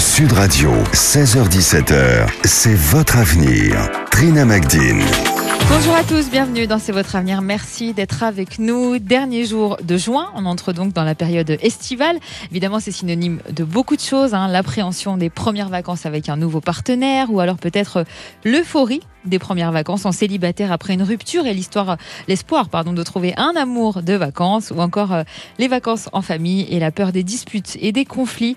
Sud Radio, 16h17h, c'est votre avenir. Trina Magdine. Bonjour à tous, bienvenue dans C'est votre avenir. Merci d'être avec nous. Dernier jour de juin, on entre donc dans la période estivale. Évidemment, c'est synonyme de beaucoup de choses. hein. L'appréhension des premières vacances avec un nouveau partenaire ou alors peut-être l'euphorie des premières vacances en célibataire après une rupture et l'histoire, l'espoir pardon de trouver un amour de vacances ou encore euh, les vacances en famille et la peur des disputes et des conflits.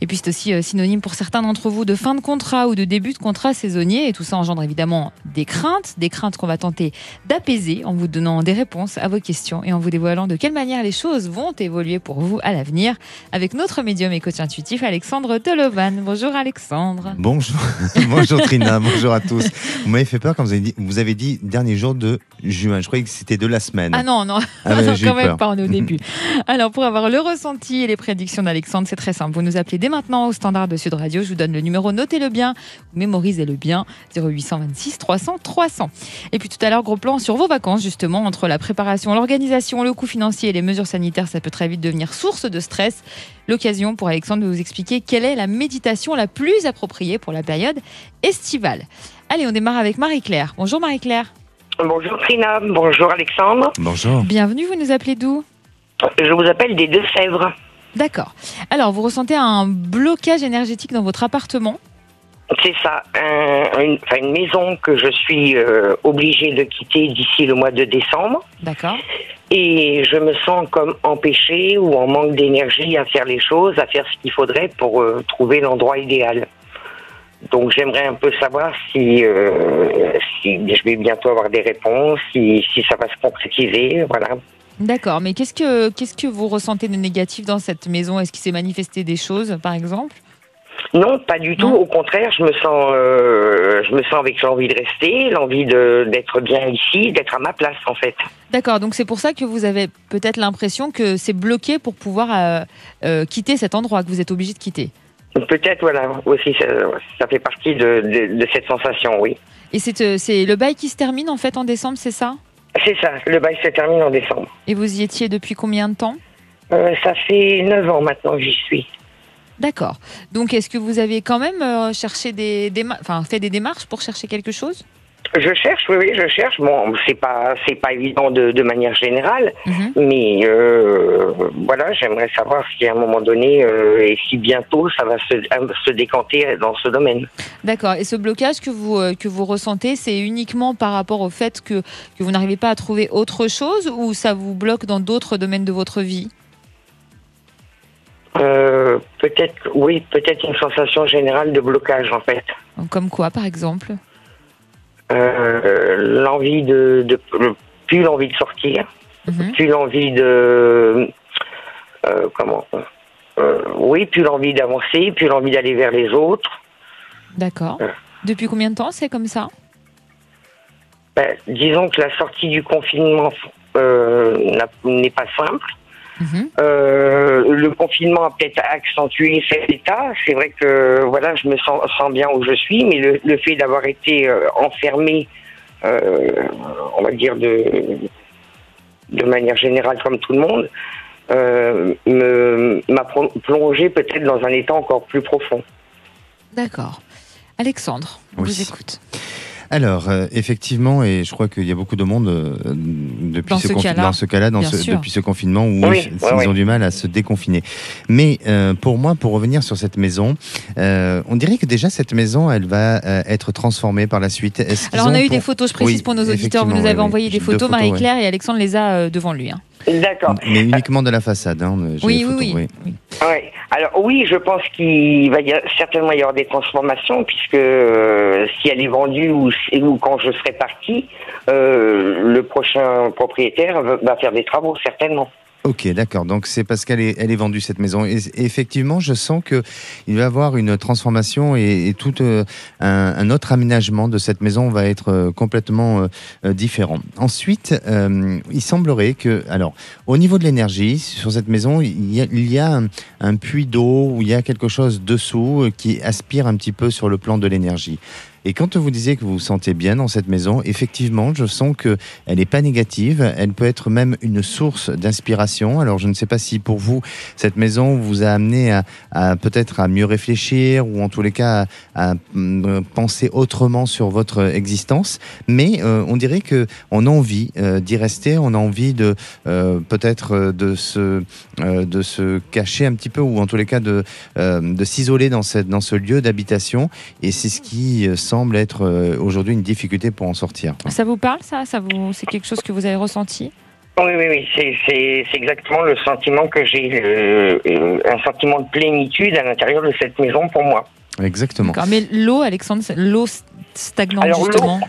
Et puis c'est aussi euh, synonyme pour certains d'entre vous de fin de contrat ou de début de contrat saisonnier et tout ça engendre évidemment des craintes, des craintes qu'on va tenter d'apaiser en vous donnant des réponses à vos questions et en vous dévoilant de quelle manière les choses vont évoluer pour vous à l'avenir avec notre médium et coach intuitif Alexandre Delovan. Bonjour Alexandre. Bonjour, bonjour Trina, bonjour à tous. M'avez fait peur quand vous avez dit, vous avez dit dernier jour de juin. Je croyais que c'était de la semaine. Ah non, non, Ah ouais, non, quand même peur. pas, on est au début. Alors, pour avoir le ressenti et les prédictions d'Alexandre, c'est très simple. Vous nous appelez dès maintenant au standard de Sud Radio. Je vous donne le numéro, notez-le bien, mémorisez-le bien, 0826 300 300. Et puis tout à l'heure, gros plan sur vos vacances, justement, entre la préparation, l'organisation, le coût financier et les mesures sanitaires, ça peut très vite devenir source de stress. L'occasion pour Alexandre de vous expliquer quelle est la méditation la plus appropriée pour la période estivale. Allez, on démarre avec Marie-Claire. Bonjour Marie-Claire. Bonjour Trina, bonjour Alexandre. Bonjour. Bienvenue, vous nous appelez d'où? Je vous appelle des Deux-Sèvres. D'accord. Alors, vous ressentez un blocage énergétique dans votre appartement? C'est ça, un- une, enfin, une maison que je suis euh, obligée de quitter d'ici le mois de décembre. D'accord. Et je me sens comme empêchée ou en manque d'énergie à faire les choses, à faire ce qu'il faudrait pour euh, trouver l'endroit idéal. Donc j'aimerais un peu savoir si, euh, si je vais bientôt avoir des réponses, si, si ça va se concrétiser, voilà. D'accord. Mais qu'est-ce que qu'est-ce que vous ressentez de négatif dans cette maison? Est-ce qu'il s'est manifesté des choses, par exemple? Non, pas du tout. Au contraire, je me sens, euh, je me sens avec l'envie de rester, l'envie de d'être bien ici, d'être à ma place en fait. D'accord. Donc c'est pour ça que vous avez peut-être l'impression que c'est bloqué pour pouvoir euh, euh, quitter cet endroit que vous êtes obligé de quitter? Peut-être voilà aussi ça, ça fait partie de, de, de cette sensation, oui. Et c'est euh, c'est le bail qui se termine en fait en décembre, c'est ça? C'est ça. Le bail se termine en décembre. Et vous y étiez depuis combien de temps? Euh, ça fait neuf ans maintenant que j'y suis. D'accord. Donc est-ce que vous avez quand même euh, cherché des, enfin fait des démarches pour chercher quelque chose? Je cherche, oui, oui, je cherche. Bon, c'est pas, c'est pas évident de, de manière générale, Mhm. mais euh, voilà, j'aimerais savoir si à un moment donné euh, et si bientôt ça va se, se décanter dans ce domaine. D'accord. Et ce blocage que vous, euh, que vous ressentez, c'est uniquement par rapport au fait que, que vous n'arrivez pas à trouver autre chose ou ça vous bloque dans d'autres domaines de votre vie? Euh, peut-être, oui, peut-être une sensation générale de blocage en fait. Comme quoi, par exemple? Euh, l'envie de, de, plus l'envie de sortir, Mhm. plus l'envie de, euh, comment, euh, oui, plus l'envie d'avancer, plus l'envie d'aller vers les autres. D'accord. Depuis combien de temps c'est comme ça? Ben, disons que la sortie du confinement euh, n'est pas simple. Mhm. Euh, le confinement a peut-être accentué cet état. C'est vrai que voilà, je me sens, sens bien où je suis, mais le, le fait d'avoir été euh, enfermé, euh, on va dire de de manière générale comme tout le monde, euh, me- m'a plongé peut-être dans un état encore plus profond. D'accord. Alexandre, on Oui. vous écoute. Alors, euh, effectivement, et je crois qu'il y a beaucoup de monde euh, depuis Dans ce, cas-là, dans ce cas-là, dans bien ce- sûr. depuis ce confinement où Oui, ils, ouais, ils ouais. ont du mal à se déconfiner. Mais euh, pour moi, pour revenir sur cette maison, euh, on dirait que déjà cette maison, elle va euh, être transformée par la suite. Est-ce Alors on a eu pour- des photos, je précise Oui, pour nos auditeurs, vous nous avez oui, envoyé oui. des photos, photos, Marie-Claire, et Alexandre les a euh, devant lui. hein. D'accord. Mais uniquement de la façade. Hein, Oui, oui, photos, oui, oui. Ouais. Alors oui, je pense qu'il va y a- certainement y avoir des transformations puisque euh, si elle est vendue ou, ou quand je serai parti, euh, le prochain propriétaire va, va faire des travaux certainement. Ok, d'accord. Donc c'est parce qu'elle est, elle est vendue cette maison. Et, effectivement, je sens que il va y avoir une transformation et, tout euh, un, autre aménagement de cette maison va être euh, complètement euh, différent. Ensuite, il semblerait que, alors, au niveau de l'énergie sur cette maison, il y a, il y a un, un puits d'eau où il y a quelque chose dessous qui aspire un petit peu sur le plan de l'énergie. Et quand vous disiez que vous vous sentez bien dans cette maison, effectivement, je sens que elle n'est pas négative. Elle peut être même une source d'inspiration. Alors, je ne sais pas si pour vous, cette maison vous a amené à, peut-être à mieux réfléchir ou en tous les cas à, mm, penser autrement sur votre existence. Mais euh, on dirait que on a envie euh, d'y rester. On a envie de euh, peut-être de se de se cacher un petit peu ou en tous les cas de de s'isoler dans dans ce lieu d'habitation. Et c'est ce qui semble être euh, aujourd'hui une difficulté pour en sortir. Ça vous parle, ça, ça vous... C'est quelque chose que vous avez ressenti? Oui, oui, oui, c'est, c'est, c'est exactement le sentiment que j'ai, euh, euh, un sentiment de plénitude à l'intérieur de cette maison pour moi. Exactement. D'accord. Mais l'eau, Alexandre, l'eau stagnante, Alors, l'eau- justement?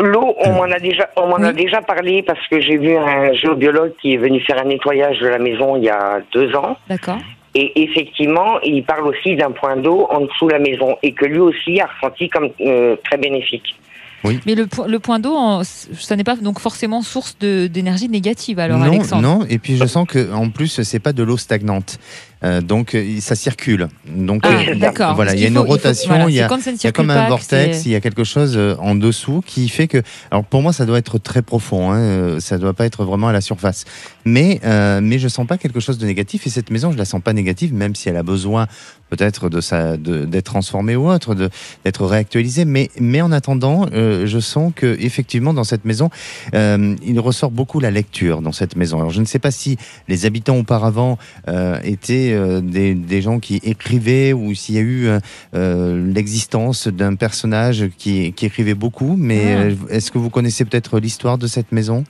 L'eau, on m'en a déjà, on m'en a déjà parlé parce que j'ai vu un géobiologue qui est venu faire un nettoyage de la maison il y a deux ans. D'accord. Et effectivement, il parle aussi d'un point d'eau en dessous de la maison et que lui aussi a ressenti comme euh, très bénéfique. Mais le, po- le point d'eau, ça n'est pas donc forcément source d'énergie négative, alors, non, Alexandre non. Et puis je sens que en plus c'est pas de l'eau stagnante, Euh, donc euh, ça circule. Donc Ah, euh, d'accord. Voilà, il y a une faut- il faut- rotation, voilà, il y a ça y comme un vortex, il y a quelque chose en dessous qui fait que. Alors pour moi, ça doit être très profond. Hein, ça doit pas être vraiment à la surface. Mais euh, mais je sens pas quelque chose de négatif. Et cette maison, je la sens pas négative, même si elle a besoin peut-être de de- d'être transformée ou autre, d'être réactualisée. Mais mais en attendant, je sens que effectivement dans cette maison, il ressort beaucoup la lecture dans cette maison. Alors je ne sais pas si les habitants auparavant euh, euh, des, des gens qui écrivaient ou s'il y a eu euh, euh, l'existence d'un personnage qui, qui écrivait beaucoup. Mais Ah. est-ce que vous connaissez peut-être l'histoire de cette maison?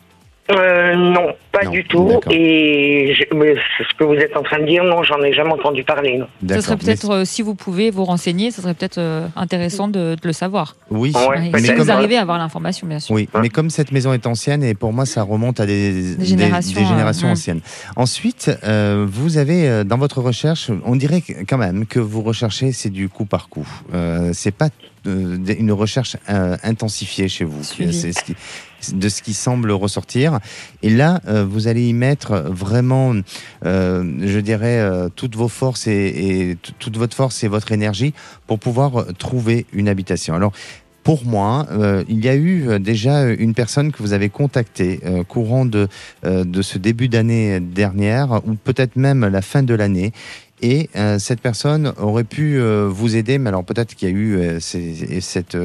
Euh, non, pas Non, du tout. Et je- mais ce que vous êtes en train de dire, non, j'en ai jamais entendu parler. Ce serait mais- peut-être, euh, si vous pouvez vous renseigner, ce serait peut-être euh, intéressant de, de le savoir. Oui, Ouais, Ouais, mais si vous arrivez à avoir l'information, bien sûr. Oui, Hein mais comme cette maison est ancienne, et pour moi, ça remonte à des, Des générations, des générations euh, anciennes. Ensuite, euh, vous avez dans votre recherche, on dirait quand même que vous recherchez, c'est du coup par coup. Euh, c'est pas une recherche euh, intensifiée chez vous. C'est ce qui, de ce qui semble ressortir. Et là, euh, vous allez y mettre vraiment, euh, je dirais, euh, toutes vos forces et, toute votre force et votre énergie pour pouvoir trouver une habitation. Alors, pour moi, euh, il y a eu déjà une personne que vous avez contactée euh, courant de, euh, de ce début d'année dernière, ou peut-être même la fin de l'année. Et euh, cette personne aurait pu euh, vous aider, mais alors peut-être qu'il y a eu euh, cette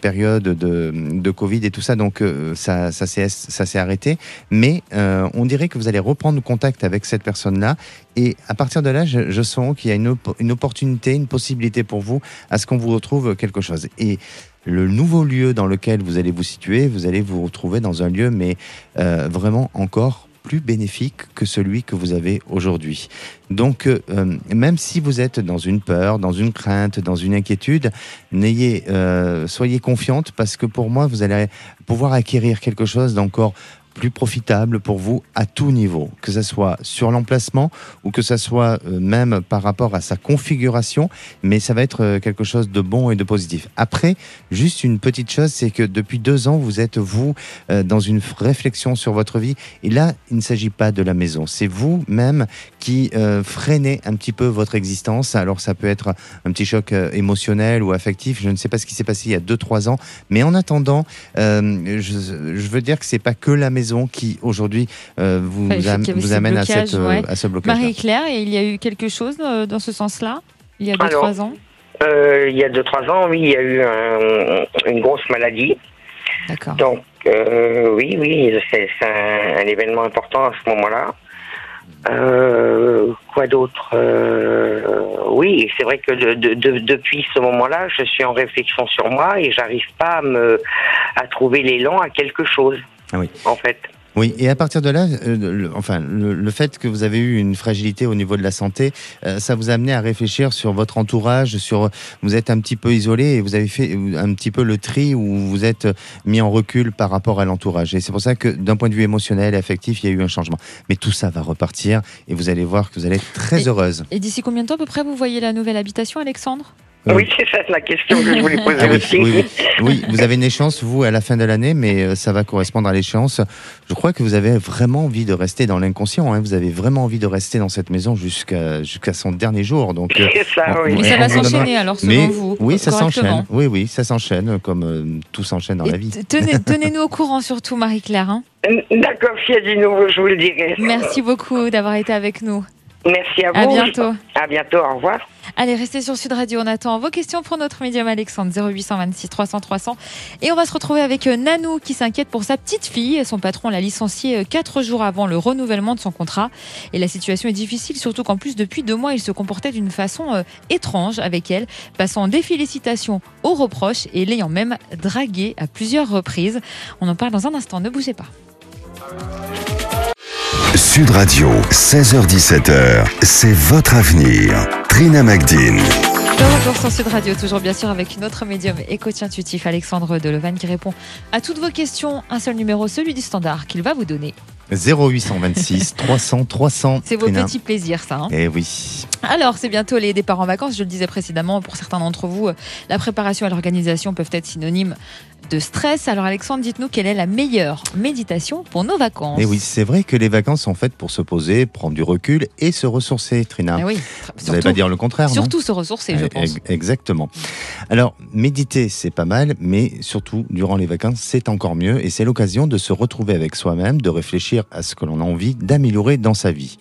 période de, Covid et tout ça, donc ça, s'est arrêté. Mais on dirait que vous allez reprendre contact avec cette personne-là, et à partir de là, je, sens qu'il y a une, op- une opportunité, une possibilité pour vous à ce qu'on vous retrouve quelque chose. Et le nouveau lieu dans lequel vous allez vous situer, vous allez vous retrouver dans un lieu, mais vraiment encore plus bénéfique que celui que vous avez aujourd'hui. Donc, euh, même si vous êtes dans une peur, dans une crainte, dans une inquiétude, n'ayez, euh, soyez confiante parce que pour moi, vous allez pouvoir acquérir quelque chose d'encore plus profitable pour vous à tout niveau, que ce soit sur l'emplacement ou que ce soit euh, même par rapport à sa configuration, mais ça va être euh, quelque chose de bon et de positif. Après, juste une petite chose, c'est que depuis deux ans, vous êtes, vous, euh, dans une réflexion sur votre vie, et là, il ne s'agit pas de la maison, c'est vous-même qui euh, freinez un petit peu votre existence. Alors ça peut être un petit choc euh, émotionnel ou affectif, je ne sais pas ce qui s'est passé il y a deux, trois ans, mais en attendant, euh, je, je veux dire que c'est pas que la maison qui aujourd'hui euh, vous, Enfin, am- amène à, cette, ouais. à ce blocage. Marie-Claire, et il y a eu quelque chose euh, dans ce sens-là Il y a deux, Alors, trois ans? Euh, il y a deux trois ans, oui, il y a eu un- une grosse maladie. D'accord. Donc, euh, oui, oui, c'est c'est un, un événement important à ce moment-là. Euh, quoi d'autre Euh, Oui, et c'est vrai que de- de- de- depuis ce moment-là, je suis en réflexion sur moi et j'arrive pas à me à trouver l'élan à quelque chose. Ah oui. En fait. Oui, et à partir de là, euh, le, enfin, le, le fait que vous avez eu une fragilité au niveau de la santé, euh, ça vous a amené à réfléchir sur votre entourage, sur vous êtes un petit peu isolé et vous avez fait un petit peu le tri où vous êtes mis en recul par rapport à l'entourage. Et c'est pour ça que d'un point de vue émotionnel et affectif, il y a eu un changement. Mais tout ça va repartir et vous allez voir que vous allez être très Et- heureuse. Et d'ici combien de temps à peu près vous voyez la nouvelle habitation, Alexandre? Oui, c'est ça la question que je voulais poser Ah oui, aussi. oui, oui. Oui, vous avez une échéance, vous, à la fin de l'année, mais euh, ça va correspondre à l'échéance. Je crois que vous avez vraiment envie de rester dans l'inconscient. hein. Vous avez vraiment envie de rester dans cette maison jusqu'à jusqu'à son dernier jour. Donc, euh, C'est ça, oui. Mais ça va s'enchaîner alors selon mais vous. oui, ça s'enchaîne. Oui, oui, ça s'enchaîne, comme euh, tout s'enchaîne dans Et la vie. tenez- Tenez-nous au courant surtout, Marie-Claire. hein. D'accord, s'il y a du nouveau, je vous le dirai. Merci beaucoup d'avoir été avec nous. Merci à vous. À bientôt. À bientôt, au revoir. Allez, restez sur Sud Radio. On attend vos questions pour notre médium Alexandre 0826 300 300. Et on va se retrouver avec euh, Nanou qui s'inquiète pour sa petite fille. Son patron l'a licencié euh, quatre jours avant le renouvellement de son contrat. Et la situation est difficile, surtout qu'en plus, depuis deux mois, il se comportait d'une façon euh, étrange avec elle, passant des félicitations aux reproches et l'ayant même draguée à plusieurs reprises. On en parle dans un instant. Ne bougez pas. Sud Radio, 16h17h, c'est votre avenir. Trina Magdine. De retour sur Sud Radio, toujours bien sûr avec notre médium et coach intuitif Alexandre Delevanne qui répond à toutes vos questions. Un seul numéro, celui du standard qu'il va vous donner. 0826 300 300. C'est vos Trina. petits plaisirs, ça. hein. Eh oui. Alors, c'est bientôt les départs en vacances. Je le disais précédemment, pour certains d'entre vous, euh, la préparation et l'organisation peuvent être synonymes de stress. Alors, Alexandre, dites-nous quelle est la meilleure méditation pour nos vacances Et Eh oui, c'est vrai que les vacances sont faites pour se poser, prendre du recul et se ressourcer, Trina. Ah oui, Vous n'allez pas dire le contraire, non surtout se ressourcer, je Eh, pense. ex- Exactement. Alors, méditer, c'est pas mal, mais surtout, durant les vacances, c'est encore mieux et c'est l'occasion de se retrouver avec soi-même, de réfléchir à ce que l'on a envie d'améliorer dans sa vie.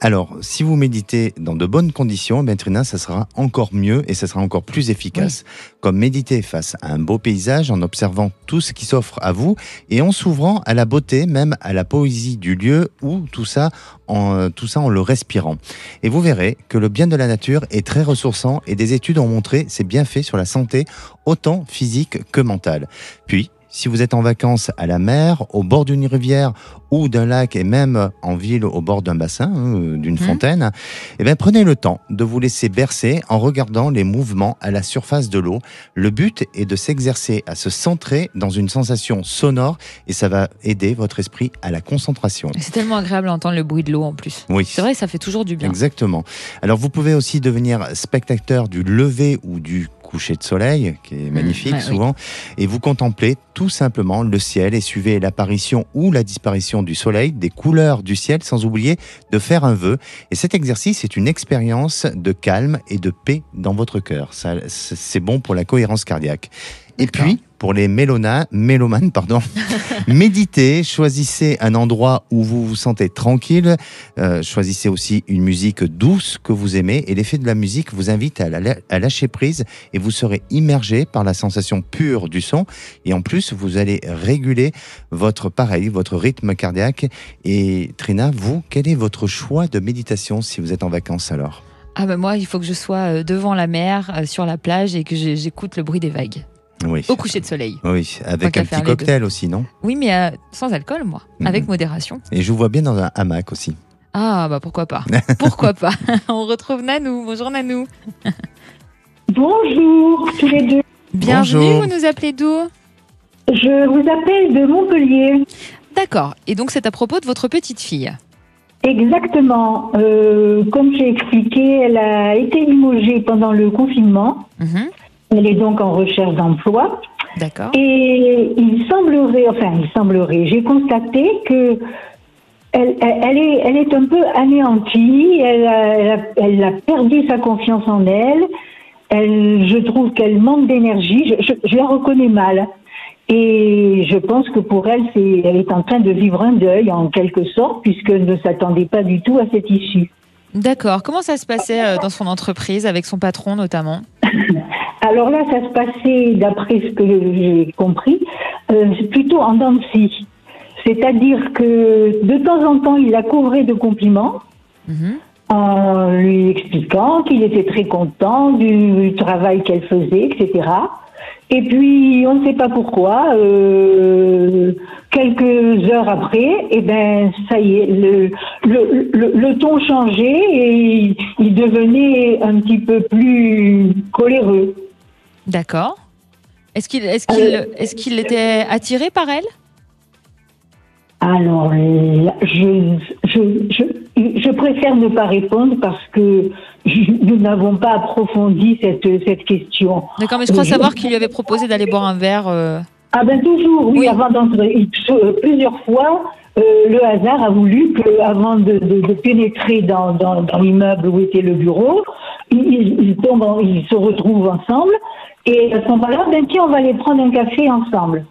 Alors, si vous méditez dans de bonnes conditions, eh bien, Trina, ça sera encore mieux et ça sera encore plus efficace. Comme méditer face à un beau paysage en observant tout ce qui s'offre à vous et en s'ouvrant à la beauté, même à la poésie du lieu ou tout ça en, euh, tout ça en le respirant. Et vous verrez que le bien de la nature est très ressourçant et des études ont montré ses bienfaits sur la santé, autant physique que mentale. Puis, si vous êtes en vacances à la mer, au bord d'une rivière ou d'un lac et même en ville au bord d'un bassin, hein, d'une fontaine, eh bien, prenez le temps de vous laisser bercer en regardant les mouvements à la surface de l'eau. Le but est de s'exercer à se centrer dans une sensation sonore et ça va aider votre esprit à la concentration. C'est tellement agréable d'entendre le bruit de l'eau en plus. Oui. C'est vrai, ça fait toujours du bien. Exactement. Alors vous pouvez aussi devenir spectateur du lever ou du coucher de soleil, qui est magnifique ouais, souvent, et vous contemplez tout simplement le ciel et suivez l'apparition ou la disparition du soleil, des couleurs du ciel, sans oublier de faire un vœu. Et cet exercice est une expérience de calme et de paix dans votre cœur. Ça, C'est bon pour la cohérence cardiaque. Et puis, pour les mélona, mélomanes, pardon, méditez, choisissez un endroit où vous vous sentez tranquille, euh, choisissez aussi une musique douce que vous aimez. Et l'effet de la musique vous invite à, la- à lâcher prise et vous serez immergé par la sensation pure du son. Et en plus vous allez réguler votre pareil, votre rythme cardiaque. Et Trina, vous, quel est votre choix de méditation si vous êtes en vacances alors? Ah ben moi, il faut que je sois euh, devant la mer, euh, sur la plage et que j'écoute le bruit des vagues Oui. au coucher de soleil. Oui, avec un petit cocktail aussi, non? Oui, mais euh, sans alcool, moi, Mhm. avec modération. Et je vous vois bien dans un hamac aussi. Ah bah pourquoi pas Pourquoi pas On retrouve Nanou. Bonjour Nanou. Bonjour tous les deux. Bienvenue, Bonjour. vous nous appelez d'où? Je vous appelle de Montpellier. D'accord. Et donc c'est à propos de votre petite fille. Exactement. Euh, comme j'ai expliqué, elle a été limogée pendant le confinement. Mhm. Elle est donc en recherche d'emploi. D'accord. Et il semblerait, enfin, il semblerait, j'ai constaté que elle, est, elle est un peu anéantie. Elle a, elle a- elle a perdu sa confiance en elle. Elle, je trouve qu'elle manque d'énergie. Je, je- je la reconnais mal. Et je pense que pour elle, c'est, elle est en train de vivre un deuil en quelque sorte, puisqu'elle ne s'attendait pas du tout à cette issue. D'accord. Comment ça se passait euh, dans son entreprise avec son patron notamment? Alors là, ça se passait, d'après ce que j'ai compris, euh, plutôt en scie. C'est-à-dire que de temps en temps, il la couvrait de compliments Mhm. en lui expliquant qu'il était très content du travail qu'elle faisait, etc. Et puis, on ne sait pas pourquoi, euh, quelques heures après, eh ben, ça y est, le, le, le, le ton changeait et il devenait un petit peu plus coléreux. D'accord. Est-ce qu'il est qu'il est qu'il était attiré par elle? Alors, là, je, je, je, Je préfère ne pas répondre parce que nous n'avons pas approfondi cette, cette question. D'accord, mais je crois savoir qu'il lui avait proposé d'aller boire un verre. euh, Ah ben toujours, oui, Oui. avant d'entrer. Plusieurs fois, euh, le hasard a voulu que, avant de, de- de pénétrer dans, dans, dans l'immeuble où était le bureau, ils, ils- ils tombent, en- ils se retrouvent ensemble. Et à ce moment-là, ben tiens, on va aller prendre un café ensemble.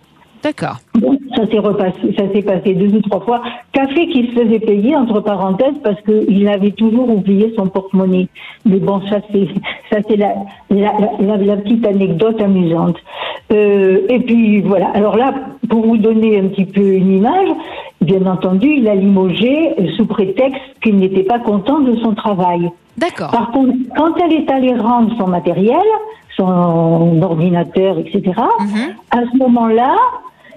D'accord. Bon, ça s'est repassé, ça s'est passé deux ou trois fois. Café qui se faisait payer entre parenthèses parce qu'il avait toujours oublié son porte-monnaie. Mais bon, ça c'est ça c'est la, la, la, la petite anecdote amusante. Euh, et puis voilà. Alors là, pour vous donner un petit peu une image, bien entendu, il a limogé sous prétexte qu'il n'était pas content de son travail. D'accord. Par contre, quand elle est allée rendre son matériel, son ordinateur, etc., Mhm. à ce moment-là,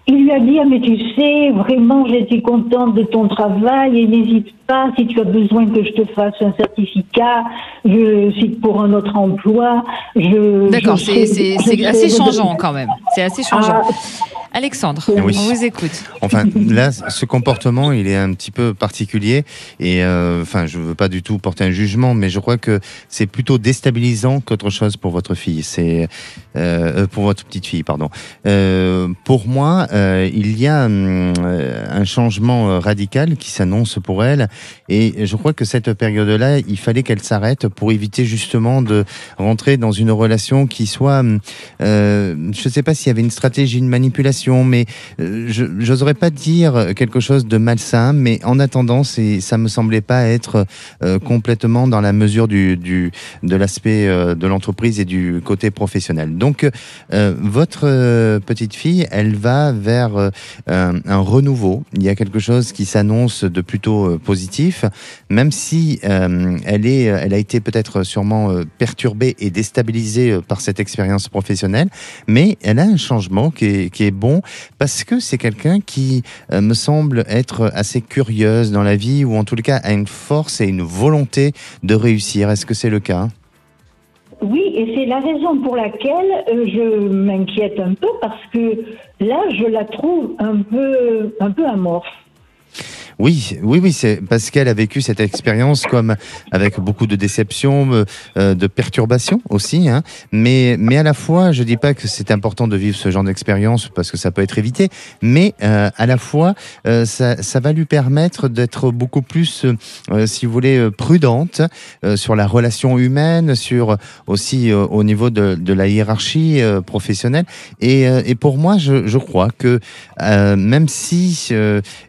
il lui a dit, ah, mais tu sais, vraiment, j'étais contente de ton travail et n'hésite pas, si tu as besoin que je te fasse un certificat, je, si pour un autre emploi, je... D'accord, c'est assez changeant quand même. C'est assez changeant. Ah, Alexandre, Oui. on vous écoute. Enfin, là, ce comportement, il est un petit peu particulier. Et euh, enfin, je veux pas du tout porter un jugement, mais je crois que c'est plutôt déstabilisant qu'autre chose pour votre fille. C'est euh, pour votre petite fille, pardon. Euh, pour moi, euh, il y a hum, euh, un changement euh, radical qui s'annonce pour elle. Et je crois que cette période-là, il fallait qu'elle s'arrête pour éviter justement de rentrer dans une relation qui soit, hum, euh, je ne sais pas s'il y avait une stratégie, une manipulation, mais euh, je n'oserais pas dire quelque chose de malsain, mais en attendant, c'est, ça me semblait pas être euh, complètement dans la mesure du, de l'aspect de l'entreprise et du côté professionnel. Donc, votre petite fille, elle va vers un, renouveau. Il y a quelque chose qui s'annonce de plutôt euh, même si euh, elle est, elle a été peut-être sûrement euh, perturbée et déstabilisée euh, par cette expérience professionnelle, mais elle a un changement qui est, qui est bon parce que c'est quelqu'un qui euh, me semble être assez curieuse dans la vie ou en tout cas a une force et une volonté de réussir. Est-ce que c'est le cas? Oui, et c'est la raison pour laquelle euh, je m'inquiète un peu parce que là, je la trouve un peu, un peu amorphe. Oui, oui, oui, c'est parce qu'elle a vécu cette expérience comme avec beaucoup de déceptions, euh, euh, de perturbations aussi. Hein. Mais, mais à la fois, je dis pas que c'est important de vivre ce genre d'expérience parce que ça peut être évité, mais euh, à la fois, euh, ça, ça va lui permettre d'être beaucoup plus, euh, si vous voulez, prudente sur la relation humaine, sur aussi au niveau de, de la hiérarchie professionnelle. Et, et pour moi, je, je crois que même si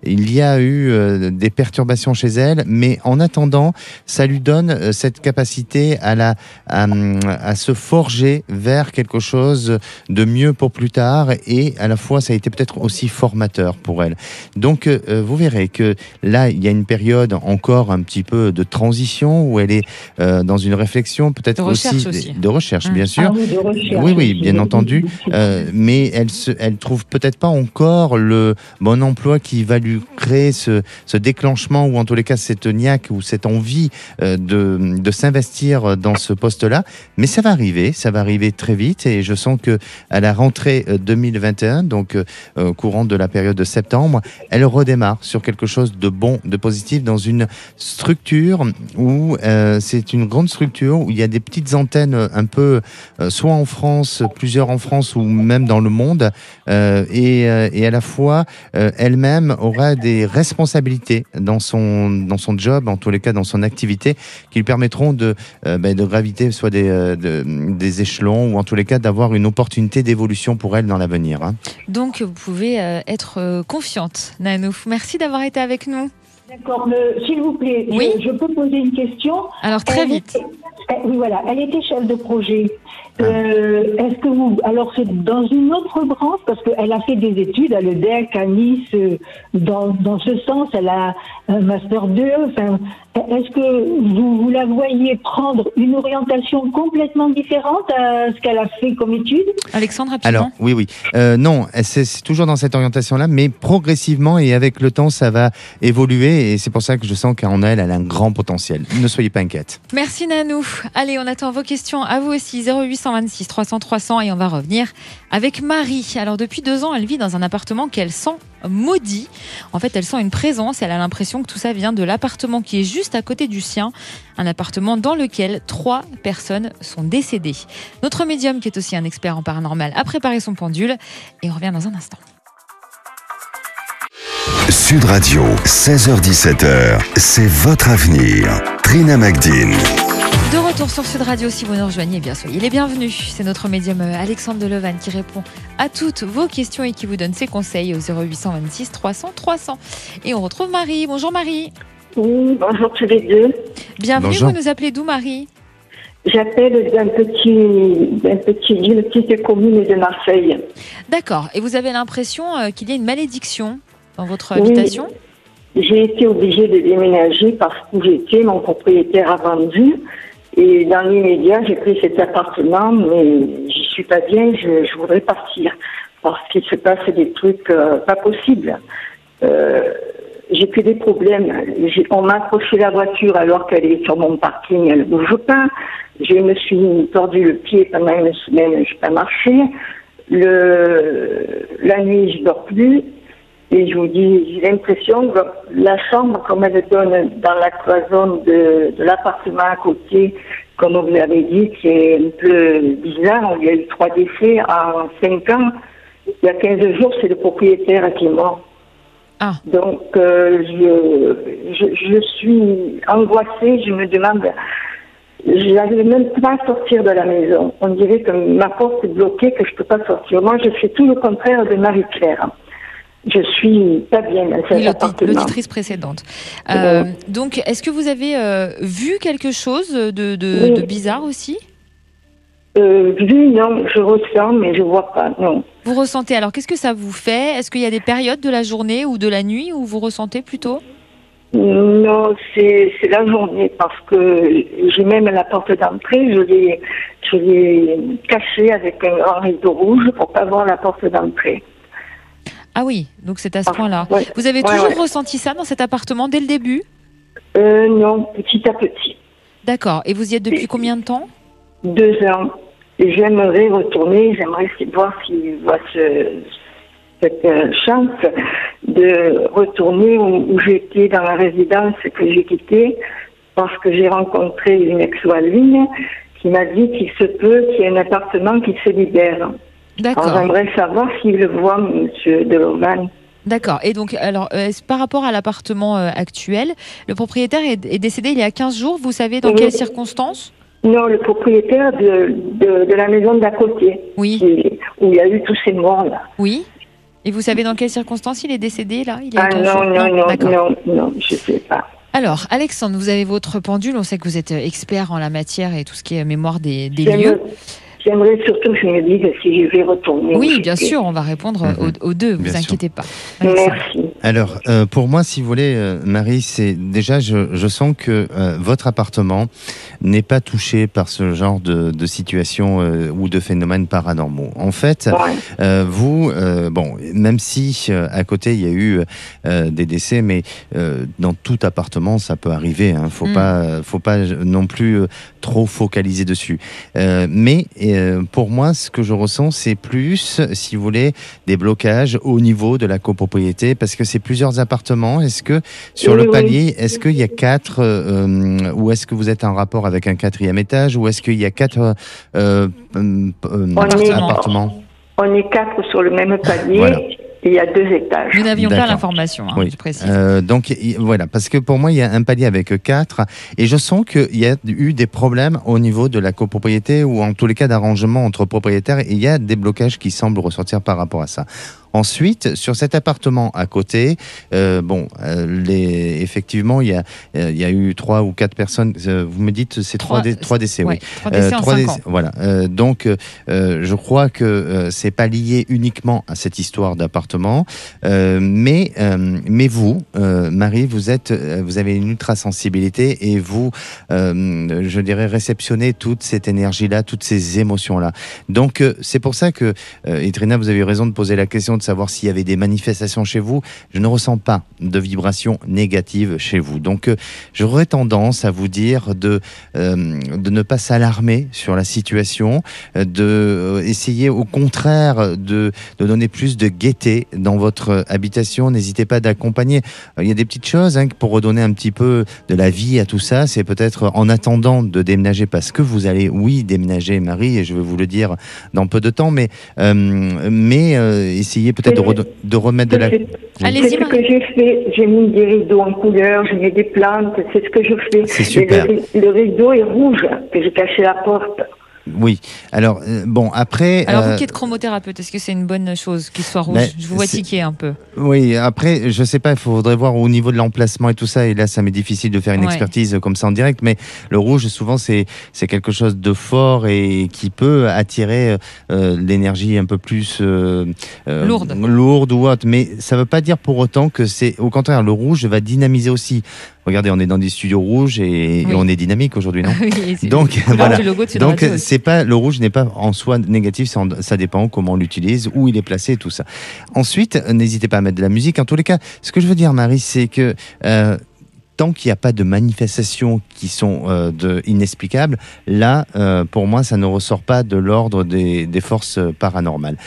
il y a eu euh, des perturbations chez elle, mais en attendant, ça lui donne euh, cette capacité à, la, à, à se forger vers quelque chose de mieux pour plus tard et à la fois ça a été peut-être aussi formateur pour elle. Donc euh, vous verrez que là, il y a une période encore un petit peu de transition où elle est euh, dans une réflexion peut-être aussi, aussi. de recherche, Mmh. bien sûr. Ah oui, de recherche Oui, bien entendu. Euh, mais elle se, elle trouve peut-être pas encore le bon emploi qui va lui créer ce, ce déclenchement ou en tous les cas cette niaque ou cette envie euh, de, de s'investir dans ce poste-là. Mais ça va arriver, ça va arriver très vite et je sens que à la rentrée euh, 2021, donc euh, au courant de la période de septembre, elle redémarre sur quelque chose de bon, de positif dans une structure où euh, c'est une grande structure où il y a des petites antennes euh, un peu euh, soit en France, plusieurs en France ou même dans le monde, euh, et, euh, et à la fois euh, elle-même aura des responsabilités dans son dans son job, en tous les cas dans son activité, qui lui permettront de euh, ben, de graviter soit des euh, de- des échelons ou en tous les cas d'avoir une opportunité d'évolution pour elle dans l'avenir. hein. Donc, vous pouvez euh, être euh, confiante, Nanou. Merci d'avoir été avec nous. D'accord, s'il vous plaît, je- peux poser une question Alors, très Elle vite. était- elle- oui, voilà, elle était chef de projet. Euh, Est-ce que vous, alors c'est dans une autre branche parce qu'elle a fait des études à l'EDEC, à Nice, euh, dans, dans ce sens, elle a un master 2. Enfin, est-ce que vous, vous la voyez prendre une orientation complètement différente à ce qu'elle a fait comme études Alexandre, rapidement. Alors oui, oui, Euh, non, c'est toujours dans cette orientation-là, mais progressivement et avec le temps, ça va évoluer et c'est pour ça que je sens qu'en elle, elle a un grand potentiel. Ne soyez pas inquiète. Merci Nanou. Allez, on attend vos questions à vous aussi 0826 300 300 et on va revenir avec Marie. Alors depuis deux ans, elle vit dans un appartement qu'elle sent maudit. En fait, elle sent une présence, elle a l'impression que tout ça vient de l'appartement qui est juste à côté du sien, un appartement dans lequel trois personnes sont décédées. Notre médium, qui est aussi un expert en paranormal, a préparé son pendule et on revient dans un instant. Sud Radio, 16h17h, c'est votre avenir. Trina Magdine. De retour sur Sud Radio, si vous nous rejoignez, bien soyez les bienvenus. C'est notre médium euh, Alexandre Delevan qui répond à toutes vos questions et qui vous donne ses conseils au 0826 300 300. Et on retrouve Marie. Bonjour Marie. Oui, bonjour tous les deux. Bienvenue, Bonjour. vous nous appelez d'où Marie? J'appelle d'un petit, d'un petit, d'une petite commune de Marseille. D'accord. Et vous avez l'impression euh, qu'il y a une malédiction dans votre Oui. habitation? J'ai été obligée de déménager parce que j'étais, mon propriétaire a vendu. Et dans l'immédiat, j'ai pris cet appartement, mais j'y suis pas bien, je, je voudrais partir. Parce qu'il se passe des trucs euh, pas possibles. Euh, j'ai que des problèmes. On m'a accroché la voiture alors qu'elle est sur mon parking, elle bouge pas. Je me suis tordu le pied pendant une semaine, je n'ai pas marché. Le, la nuit, je dors plus. Et je vous dis, j'ai l'impression que la chambre, comme elle donne dans la cloison de, de l'appartement à côté, comme vous l'avez dit, qui est un peu bizarre. Il y a eu trois décès en cinq ans. Il y a 15 jours, c'est le propriétaire qui est mort. Ah. Donc, euh, je, je, je suis angoissée. Je me demande, je n'arrive même pas à sortir de la maison. On dirait que ma porte est bloquée, que je ne peux pas sortir. Moi, je fais tout le contraire de Marie-Claire. Je suis pas bien dans cet Oui, l'audi- appartement. l'auditrice précédente. Euh, donc, est-ce que vous avez euh, vu quelque chose de, de- Oui. de bizarre aussi? Euh, vu, non, je ressens, mais je vois pas, non. Vous ressentez alors qu'est-ce que ça vous fait? Est-ce qu'il y a des périodes de la journée ou de la nuit où vous ressentez plutôt? Non, c'est la journée parce que j'ai même la porte d'entrée, je l'ai cachée avec un grand rideau rouge pour pas voir la porte d'entrée. Ah oui, donc c'est à ce Ah, point-là. ouais. Vous avez Ouais, toujours ouais. ressenti ça dans cet appartement dès le début? Euh, non, petit à petit. D'accord. Et vous y êtes depuis combien de temps? Deux ans. Et j'aimerais retourner, j'aimerais voir s'il voit ce, cette euh, chance de retourner où, où j'étais dans la résidence que j'ai quittée parce que j'ai rencontré une ex-voisine qui m'a dit qu'il se peut qu'il y ait un appartement qui se libère. D'accord. j'aimerais savoir s'il le voit, monsieur Delovan. D'accord. Et donc, alors, euh, par rapport à l'appartement euh, actuel, le propriétaire est, est décédé il y a 15 jours. Vous savez dans Oui. quelles circonstances? Non, le propriétaire de, de, de la maison d'à côté, Oui. qui- où il y a eu tous ces morts-là. Oui. Et vous savez dans quelles circonstances il est décédé là? Il y a Ah 15 non, jours non, non, D'accord. non, non, je sais pas. Alors, Alexandre, vous avez votre pendule. On sait que vous êtes euh, expert en la matière et tout ce qui est mémoire des, des lieux. J'aimerais surtout que je me dise si je vais retourner. Oui, bien sûr, on va répondre Mhm. aux, aux deux, vous Bien sûr. inquiétez pas. Alexandre. Merci. Alors, euh, pour moi, si vous voulez, euh, Marie, c'est déjà, je, je sens que euh, votre appartement n'est pas touché par ce genre de, de situation euh, ou de phénomènes paranormaux. En fait, Ouais. euh, vous, euh, bon, même si euh, à côté il y a eu euh, des décès, mais euh, dans tout appartement, ça peut arriver. Hein, faut Mm. pas, faut pas non plus euh, trop focaliser dessus. Euh, mais euh, pour moi, ce que je ressens, c'est plus, si vous voulez, des blocages au niveau de la copropriété, parce que c'est plusieurs appartements. Est-ce que sur Oui, le oui. palier, est-ce qu'il y a quatre, euh, euh, ou est-ce que vous êtes en rapport avec un quatrième étage, ou est-ce qu'il y a quatre euh, est- appartements? On est quatre sur le même palier Voilà. Et il y a deux étages. Nous n'avions pas l'information, hein, Oui. je précise. Euh, donc y- voilà, parce que pour moi, il y a un palier avec quatre, et je sens qu'il y a eu des problèmes au niveau de la copropriété, ou en tous les cas d'arrangement entre propriétaires, et il y a des blocages qui semblent ressortir par rapport à ça. Ensuite, sur cet appartement à côté, euh, bon, euh, les, effectivement, il y, a, euh, il y a eu trois ou quatre personnes. vous me dites, c'est trois, Trois- dé- trois décès, oui. Ouais, trois décès en trois cinq décès, ans. Voilà. Donc, je crois que c'est pas lié uniquement à cette histoire d'appartement, mais mais vous, Marie, vous êtes, vous avez une ultra sensibilité et vous, je dirais, réceptionnez toute cette énergie-là, toutes ces émotions-là. Donc, c'est pour ça que, Trina, vous avez eu raison de poser la question de savoir s'il y avait des manifestations chez vous. Je ne ressens pas de vibrations négatives chez vous. Donc, euh, j'aurais tendance à vous dire de, euh, de ne pas s'alarmer sur la situation, euh, de essayer au contraire de, de donner plus de gaieté dans votre habitation. N'hésitez pas d'accompagner. Il y a des petites choses hein, pour redonner un petit peu de la vie à tout ça. C'est peut-être en attendant de déménager parce que vous allez, oui, déménager, Marie, et je vais vous le dire dans peu de temps, mais, mais euh, peut-être de, redo- de remettre de la. C'est Allez-y, c'est ce que j'ai fait. J'ai mis des rideaux en couleur, j'ai mis des plantes, c'est ce que je fais. C'est super. Le, ri- le rideau est rouge, que j'ai caché la porte. Oui. Alors, euh, bon, après. Alors, euh, vous qui êtes chromothérapeute, est-ce que c'est une bonne chose qu'il soit rouge Ben, Je vous vois tiquer un peu. Oui, après, je sais pas, il faudrait voir au niveau de l'emplacement et tout ça. Et là, ça m'est difficile de faire une Ouais. expertise comme ça en direct. Mais le rouge, souvent, c'est quelque chose de fort et qui peut attirer euh, l'énergie un peu plus euh, Lourde. lourde ou autre. Mais ça veut pas dire pour autant que c'est au contraire le rouge va dynamiser aussi. Regardez, on est dans des studios rouges et, on est dynamique aujourd'hui, non Oui, Donc, voilà. Donc c'est pas le rouge n'est pas en soi négatif, ça dépend comment on l'utilise, où il est placé, tout ça. Ensuite, n'hésitez pas à mettre de la musique. En tous les cas, ce que je veux dire, Marie, c'est que euh, tant qu'il n'y a pas de manifestations qui sont euh, de, inexplicables, là, euh, pour moi, ça ne ressort pas de l'ordre des, des forces euh, paranormales.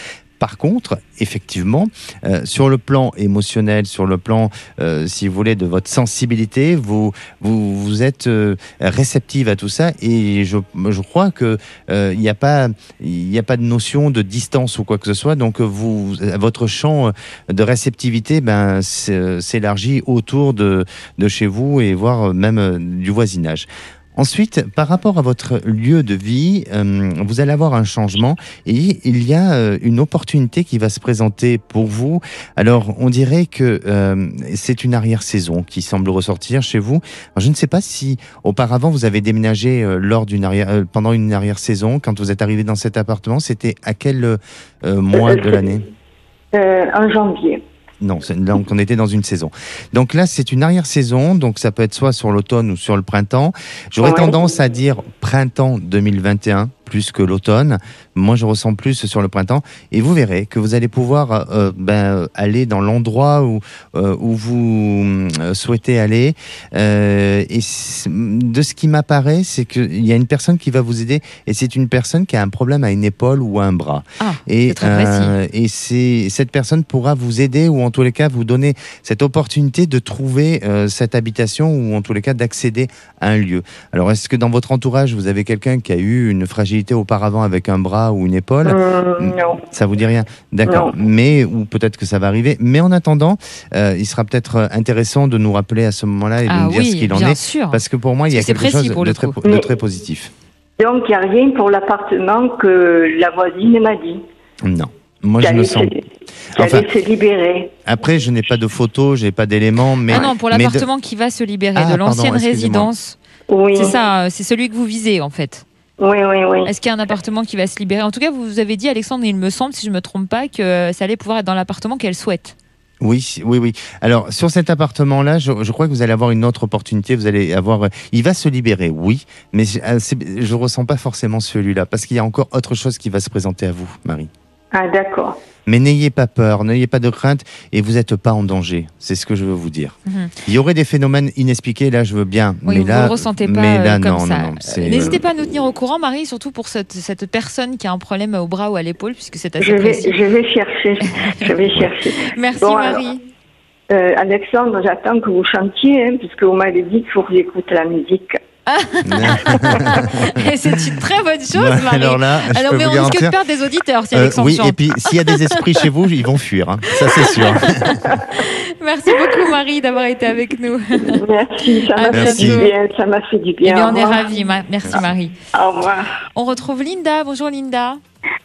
Par contre, effectivement, euh, sur le plan émotionnel, sur le plan, euh, si vous voulez, de votre sensibilité, vous vous, êtes euh, réceptive à tout ça, et je, je crois que euh, il n'y a pas a pas de notion de distance ou quoi que ce soit. Donc vous votre champ de réceptivité ben s'élargit autour de de chez vous et voire même du voisinage. Ensuite, par rapport à votre lieu de vie, euh, vous allez avoir un changement et il y a euh, une opportunité qui va se présenter pour vous. Alors, on dirait que euh, c'est une arrière-saison qui semble ressortir chez vous. Je ne sais pas si auparavant vous avez déménagé lors d'une arrière, pendant une arrière-saison, quand vous êtes arrivé dans cet appartement, c'était à quel mois de l'année? En janvier. Non, c'est- donc on était dans une saison. Donc là, c'est une arrière-saison, donc ça peut être soit sur l'automne ou sur le printemps. J'aurais Ouais. tendance à dire printemps 2021 plus que l'automne. Moi, je ressens plus sur le printemps. Et vous verrez que vous allez pouvoir euh, ben, aller dans l'endroit où, euh, où vous euh, souhaitez aller. Euh, et de ce qui m'apparaît, c'est qu'il y a une personne qui va vous aider. Et c'est une personne qui a un problème à une épaule ou à un bras. Ah, Et, c'est très et c'est cette personne pourra vous aider ou en tous les cas vous donner cette opportunité de trouver cette habitation ou en tous les cas d'accéder à un lieu. Alors est-ce que dans votre entourage vous avez quelqu'un qui a eu une fragilité auparavant avec un bras ou une épaule Euh, non. ça vous dit rien D'accord. Mais, ou peut-être que ça va arriver. Mais en attendant, euh, il sera peut-être euh, intéressant de nous rappeler à ce moment-là et de ah nous dire ce qu'il en bien est. sûr. Parce que pour moi, il y a quelque chose de très, coup. de très positif. Donc, il n'y a rien pour l'appartement que la voisine m'a dit. Non. Moi, je me sens. Enfin, se libérer. après, je n'ai pas de photos, j'ai pas d'éléments, mais. ah non, pour de- l'appartement qui va se libérer Ah, de pardon, l'ancienne résidence. Oui. C'est ça, c'est celui que vous visez en fait. Oui, oui, oui. Est-ce qu'il y a un appartement qui va se libérer? En tout cas, vous avez dit, Alexandre, il me semble, si je me trompe pas, que ça allait pouvoir être dans l'appartement qu'elle souhaite. Oui, oui, oui. Alors sur cet appartement-là, je, je crois que vous allez avoir une autre opportunité. Vous allez avoir, euh, il va se libérer, oui, mais je- euh, je ressens pas forcément celui-là parce qu'il y a encore autre chose qui va se présenter à vous, Marie. Ah, d'accord. Mais n'ayez pas peur, n'ayez pas de crainte et vous n'êtes pas en danger. C'est ce que je veux vous dire. Mhm. Il y aurait des phénomènes inexpliqués, là je veux bien, Oui, mais vous là, ne ressentez pas mais là euh, comme non, ça. non, Euh, N'hésitez euh, pas à nous tenir au courant, Marie, surtout pour cette, cette personne qui a un problème au bras ou à l'épaule, puisque c'est assez Je vais, précis. je vais chercher. Je vais chercher. Merci, Bon, Marie. Euh, Alexandre, j'attends que vous chantiez, hein, puisque vous m'avez dit qu'il faut que j'écoute la musique. Et c'est une très bonne chose, Marie. alors là, je Alors, peux mais vous on risque de garantir. perdre des auditeurs si Euh, oui, et puis s'il y a des esprits chez vous, ils vont fuir. hein. Ça, c'est sûr. Merci beaucoup, Marie, d'avoir été avec nous. Merci, ça m'a fait du bien. Ça m'a fait du Eh bien. on est revoir. ravis. Merci, Marie. Au revoir. On retrouve Linda. Bonjour, Linda.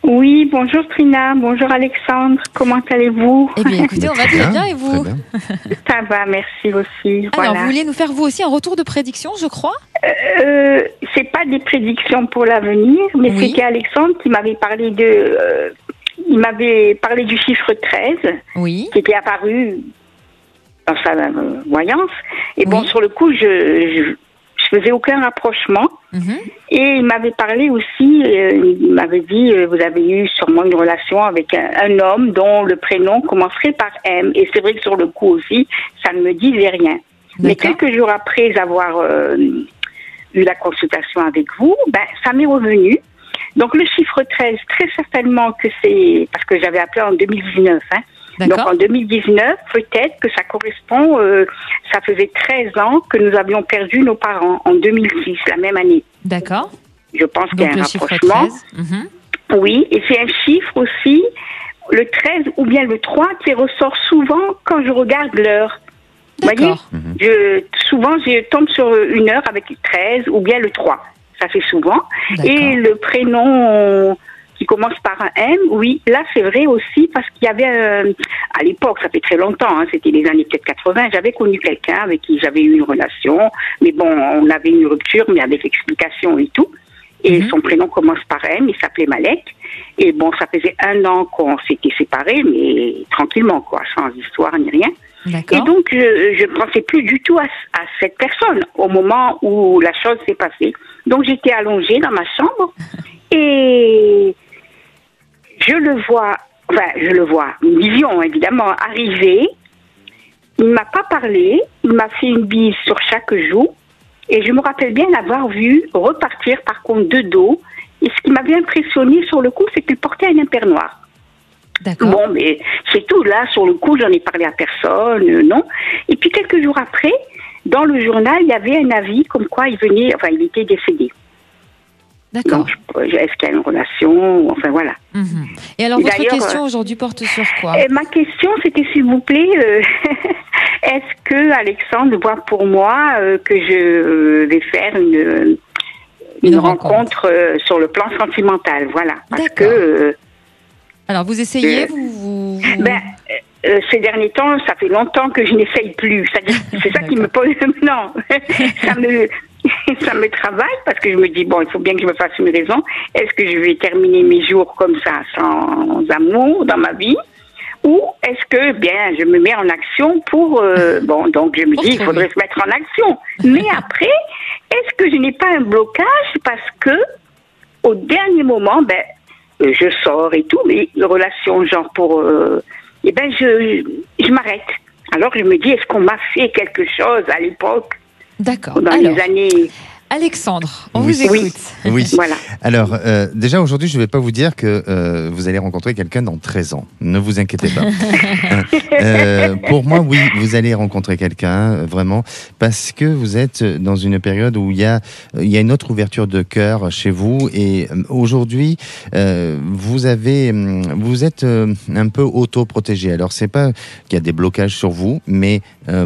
Oui, bonjour Trina, bonjour Alexandre, comment allez-vous? Eh bien, écoutez, on va très bien et vous? Très bien. Ça va, merci aussi. Alors, voilà. vous vouliez nous faire vous aussi un retour de prédiction, je crois? Euh, c'est pas des prédictions pour l'avenir, mais Oui. c'était Alexandre qui m'avait parlé de. euh, il m'avait parlé du chiffre 13 Oui. qui était apparu dans sa euh, voyance. Et bon, sur le coup, je, je je faisais aucun rapprochement. Mhm. Et il m'avait parlé aussi, euh, il m'avait dit, euh, vous avez eu sûrement une relation avec un, un homme dont le prénom commencerait par M. Et c'est vrai que sur le coup aussi, ça ne me disait rien. Mais quelques jours après avoir euh, eu la consultation avec vous, ben, ça m'est revenu. Donc le chiffre 13, très certainement que c'est, parce que j'avais appelé en 2019, hein, donc D'accord. en 2019, peut-être que ça correspond, euh, ça faisait 13 ans que nous avions perdu nos parents en 2006, la même année. D'accord. Je pense qu'il y a un rapprochement. 13. Mhm. Oui, et c'est un chiffre aussi, le 13 ou bien le 3 qui ressort souvent quand je regarde l'heure. Vous voyez D'accord. je, Souvent, je tombe sur une heure avec le 13 ou bien le 3. Ça fait souvent. D'accord. Et le prénom qui commence par un M, oui, là c'est vrai aussi parce qu'il y avait, euh, à l'époque, ça fait très longtemps, hein, c'était les années peut-être 80, j'avais connu quelqu'un avec qui j'avais eu une relation, mais bon, on avait une rupture, mais avec explication et tout. Et Mhm. son prénom commence par M, il s'appelait Malek. Et bon, ça faisait un an qu'on s'était séparés, mais tranquillement, quoi, sans histoire ni rien. Et donc, je ne pensais plus du tout à, à cette personne au moment où la chose s'est passée. Donc, j'étais allongée dans ma chambre et je le vois, enfin, je le vois, une vision évidemment, arriver. Il ne m'a pas parlé, il m'a fait une bise sur chaque joue et je me rappelle bien l'avoir vu repartir par contre de dos. Et ce qui m'avait impressionné sur le coup, c'est qu'il portait un impair noir. D'accord. Bon, mais c'est tout. Là, sur le coup, j'en ai parlé à personne, euh, non. Et puis quelques jours après, dans le journal, il y avait un avis comme quoi il venait, enfin, il était décédé. D'accord. Est-ce qu'il y a une relation Enfin, voilà. Mhm. Et alors, Et votre question aujourd'hui porte sur quoi? Et ma question, c'était s'il vous plaît, euh, est-ce que Alexandre voit pour moi euh, que je vais faire une, une, Une rencontre. rencontre, euh, sur le plan sentimental Voilà. Parce que euh, Alors, vous essayez Euh, vous, vous- vous- Ben, euh, ces derniers temps, ça fait longtemps que je n'essaye plus. C'est ça qui me pose. Non, ça me, ça me travaille parce que je me dis bon, il faut bien que je me fasse une raison. Est-ce que je vais terminer mes jours comme ça, sans amour dans ma vie, ou est-ce que bien, je me mets en action pour euh, bon, donc je me dis, il faudrait se mettre en action. Mais après, est-ce que je n'ai pas un blocage parce que au dernier moment, ben, je sors et tout, mais les relations genre pour, euh, eh ben, je, je m'arrête. Alors je me dis, est-ce qu'on m'a fait quelque chose à l'époque, D'accord. dans Alors, les années, Alexandre, on Oui. vous écoute. Oui. voilà. Alors, euh, déjà aujourd'hui, je ne vais pas vous dire que euh, vous allez rencontrer quelqu'un dans 13 ans. Ne vous inquiétez pas. Euh, pour moi, oui, vous allez rencontrer quelqu'un, vraiment, parce que vous êtes dans une période où il y a, il y a une autre ouverture de cœur chez vous. Et aujourd'hui, vous avez, hum, vous êtes un peu auto-protégé. Alors, c'est pas qu'il y a des blocages sur vous, mais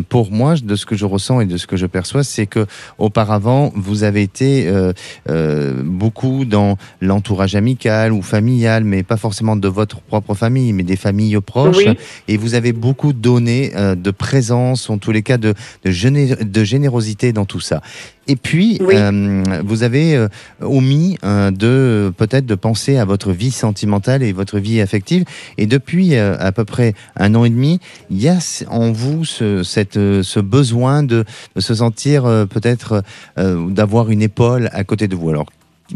pour moi, de ce que je ressens et de ce que je perçois, c'est que auparavant, vous avez été euh, euh, beaucoup dans l'entourage amical ou familial, mais pas forcément de votre propre famille, mais des familles proches. Oui. Et vous avez beaucoup donné euh, de présence, en tous les cas de, de, géné- de générosité dans tout ça. Et puis, Oui. euh, vous avez euh, omis euh, de peut-être de penser à votre vie sentimentale et votre vie affective. Et depuis euh, à peu près un an et demi, il y a en vous ce, cette, euh, ce besoin de, de se sentir euh, peut-être euh, d'avoir une épaule à côté de vous. Alors,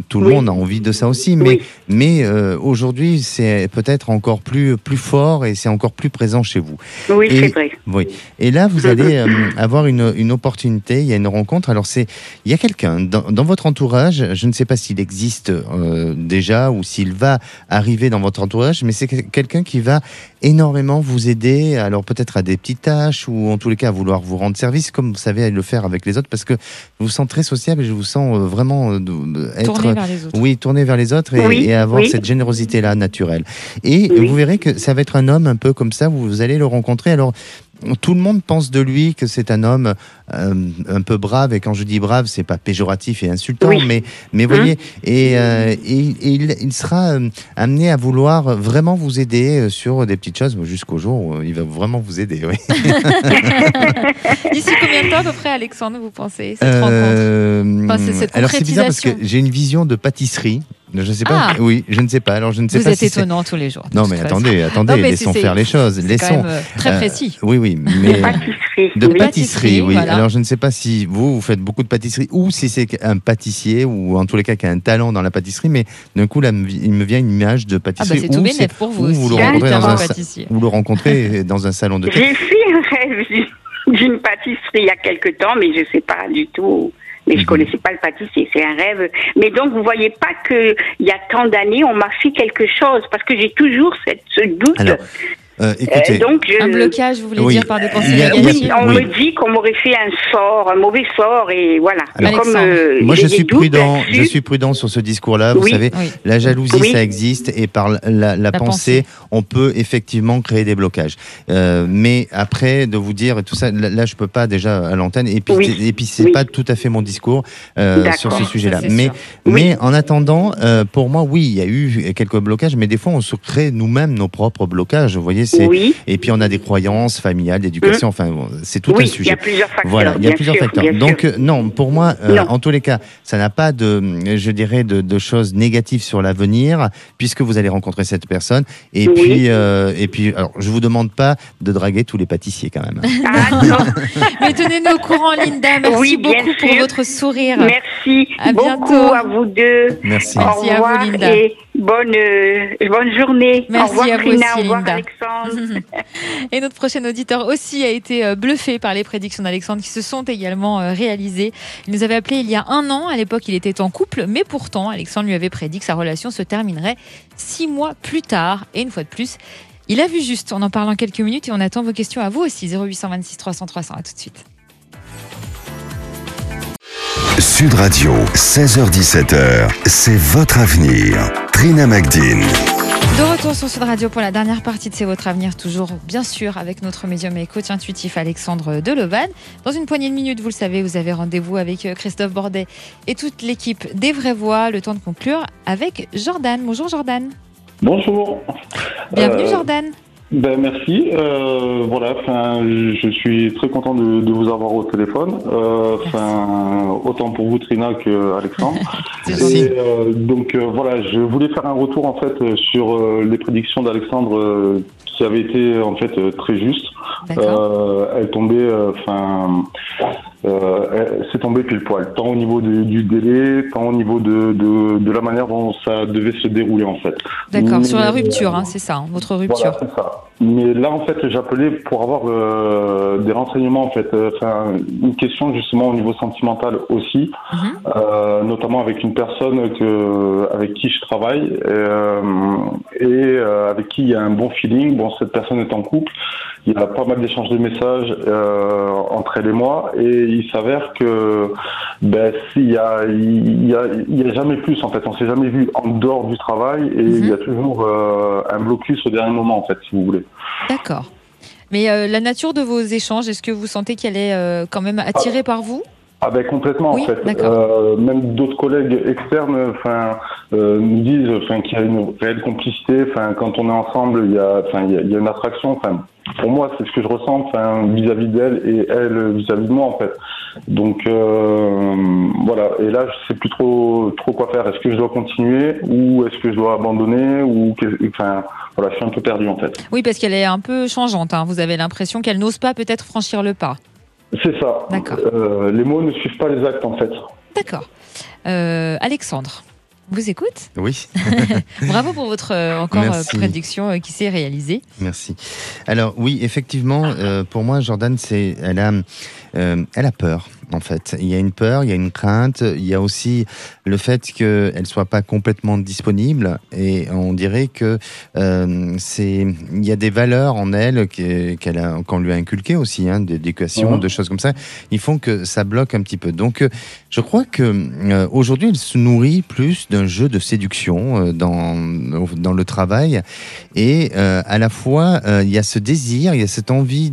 tout le Oui. monde a envie de ça aussi, mais Oui. mais euh, aujourd'hui, c'est peut-être encore plus, plus fort et c'est encore plus présent chez vous. Oui, c'est vrai. Oui. Et là, vous allez euh, avoir une, une opportunité, il y a une rencontre. Alors, c'est, il y a quelqu'un dans, dans votre entourage, je ne sais pas s'il existe euh, déjà ou s'il va arriver dans votre entourage, mais c'est que- quelqu'un qui va énormément vous aider, alors peut-être à des petites tâches ou en tous les cas à vouloir vous rendre service, comme vous savez le faire avec les autres, parce que je vous sens très sociable et je vous sens euh, vraiment euh, être Tournez vers les autres. oui, tourner vers les autres et, Oui, et avoir oui. cette générosité-là naturelle. Et Oui. vous verrez que ça va être un homme un peu comme ça, vous allez le rencontrer. Alors, tout le monde pense de lui que c'est un homme euh, un peu brave, et quand je dis brave, c'est pas péjoratif et insultant, Oui. mais, mais voyez, et, euh, et- et il, il sera euh, amené à vouloir vraiment vous aider sur des petites choses, jusqu'au jour où il va vraiment vous aider. Oui. D'ici combien de temps à peu près, Alexandre, vous pensez, cette rencontre? Enfin, c'est cette alors c'est bizarre parce que j'ai une vision de pâtisserie. Je sais pas. Ah. Oui, je ne sais pas. Alors je ne sais Vous pas êtes si étonnant tous les jours. de Non, mais façon. attendez, attendez, Non, mais laissons faire les choses. Quand Laissons. même euh, très Euh, précis. Oui, oui, De mais pâtisserie. de pâtisserie, oui. voilà. Alors je ne sais pas si vous vous faites beaucoup de pâtisserie ou si c'est un pâtissier ou en tous les cas qui a un talent dans la pâtisserie, mais d'un coup là il me vient une image de Ah bah pâtisserie c'est tout c'est- pour vous ou aussi. vous le hein, rencontrez d'être dans un sa- pâtissier. vous le rencontrez dans un salon de. J'ai fait un rêve d'une- d'une pâtisserie il y a quelque temps, mais je ne sais pas du tout. Mais je Mhm. connaissais pas le pâtissier, c'est un rêve. Mais donc, vous voyez pas que il y a tant d'années, on m'a fait quelque chose, parce que j'ai toujours cette, ce doute. Alors, Euh, Euh, écoutez, donc, je... Un blocage, vous voulez Oui. dire par des pensées a- Oui, on Oui. me dit qu'on m'aurait fait un sort, un mauvais sort, et voilà. Alors, comme, euh, moi je suis prudent, je suis prudent sur ce discours-là. Vous savez, Oui. La jalousie, Oui. ça existe et par la, la pensée, pensée. on peut effectivement créer des blocages. Euh, mais après, de vous dire et tout ça, là, là, je peux pas déjà à l'antenne. Et puis, Oui. et puis c'est Oui. pas tout à fait mon discours euh, sur ce sujet-là. Mais, sûr. mais en attendant, euh, pour moi, oui, il y a eu quelques blocages, mais des fois, on se crée nous-mêmes nos propres blocages. Vous voyez, c'est Oui, et puis on a des croyances familiales, d'éducation. Enfin, bon, c'est tout un oui, il y sujet. a plusieurs facteurs. Voilà, il y a plusieurs sûr, facteurs. Donc euh, non, pour moi, euh, Non. en tous les cas, ça n'a pas de, je dirais, de, de choses négatives sur l'avenir, puisque vous allez rencontrer cette personne. Et Oui. puis, euh, et puis, alors, je vous demande pas de draguer tous les pâtissiers quand même. Ah, non. Mais tenez-nous au courant, Linda. Merci beaucoup pour votre sourire. Merci À beaucoup bientôt. à vous deux. Merci. Merci Au à vous, revoir Linda. et bonne, euh, bonne journée. Merci au revoir, à vous Trina. aussi, au revoir, Linda. Alexandre. Et notre prochain auditeur aussi a été euh, bluffé par les prédictions d'Alexandre qui se sont également euh, réalisées. Il nous avait appelé il y a un an. À l'époque, il était en couple, mais pourtant, Alexandre lui avait prédit que sa relation se terminerait six mois plus tard. Et une fois de plus, il a vu juste. On en parle en quelques minutes et on attend vos questions à vous aussi. 0826 300 300. À tout de suite. Sud Radio, 16h17h, c'est votre avenir. Trina Magdine. De retour sur Sud Radio pour la dernière partie de C'est votre avenir, toujours bien sûr avec notre médium et coach intuitif Alexandre Delovan. Dans une poignée de minutes, vous le savez, vous avez rendez-vous avec euh, Christophe Bordet et toute l'équipe des Vraies Voix. Le temps de conclure avec Jordan. Bonjour Jordan. Bonjour. Bienvenue Euh, Jordan. Ben merci. Euh, voilà. Enfin, je suis très content de, de vous avoir au téléphone. Euh, Enfin, autant pour vous Trina que Alexandre. Et, euh, donc euh, voilà, je voulais faire un retour en fait euh, sur euh, les prédictions d'Alexandre euh, qui avaient été en fait euh, très. D'accord. Euh, elle tombait, euh, enfin, euh, c'est tombé pile poil, tant au niveau du, du délai, tant au niveau de, de, de la manière dont ça devait se dérouler en fait. D'accord. Sur la euh, rupture, hein, c'est ça, hein, votre rupture. Voilà, c'est ça. Mais là, en fait, j'appelais pour avoir euh, des renseignements, en fait, euh, enfin, une question justement au niveau sentimental aussi, Mhm. euh, notamment avec une personne que, avec qui je travaille euh, et euh, avec qui il y a un bon feeling. Bon, cette personne est en couple. Il y a pas mal d'échanges de messages euh, entre elle et moi, et il s'avère que ben, s'il y a, il y a, il y a jamais plus en fait. On s'est jamais vu en dehors du travail, et il y a toujours euh, un blocus au dernier moment en fait, si vous voulez. D'accord. Mais euh, la nature de vos échanges, est-ce que vous sentez qu'elle est quand même attirée par vous? Ah ben complètement Oui, en fait. Euh, même d'autres collègues externes, enfin, euh, nous disent, enfin, qu'il y a une réelle complicité. Enfin, quand on est ensemble, il y a, enfin, il y a, il y a une attraction. Enfin, pour moi, c'est ce que je ressens, enfin, vis-à-vis d'elle et elle vis-à-vis de moi en fait. Donc euh, voilà. Et là, je sais plus trop, trop quoi faire. Est-ce que je dois continuer ou est-ce que je dois abandonner ou, enfin, voilà, je suis un peu perdu en fait. Oui, parce qu'elle est un peu changeante. hein. Vous avez l'impression qu'elle n'ose pas peut-être franchir le pas. C'est ça. D'accord. Euh, les mots ne suivent pas les actes en fait. D'accord. Euh, Alexandre, on vous écoute Oui. Bravo pour votre euh, encore Merci. prédiction euh, qui s'est réalisée. Merci. Alors oui, effectivement, euh, pour moi, Jordan, c'est, elle a, euh, elle a peur. En fait, il y a une peur, il y a une crainte, il y a aussi le fait qu'elle soit pas complètement disponible, et on dirait que euh, c'est, il y a des valeurs en elle qu'elle a, qu'on lui a inculquées aussi, hein, d'éducation, Mhm. de choses comme ça, ils font que ça bloque un petit peu. Donc, euh, je crois que euh, aujourd'hui, elle se nourrit plus d'un jeu de séduction dans dans le travail et euh, à la fois euh, il y a ce désir, il y a cette envie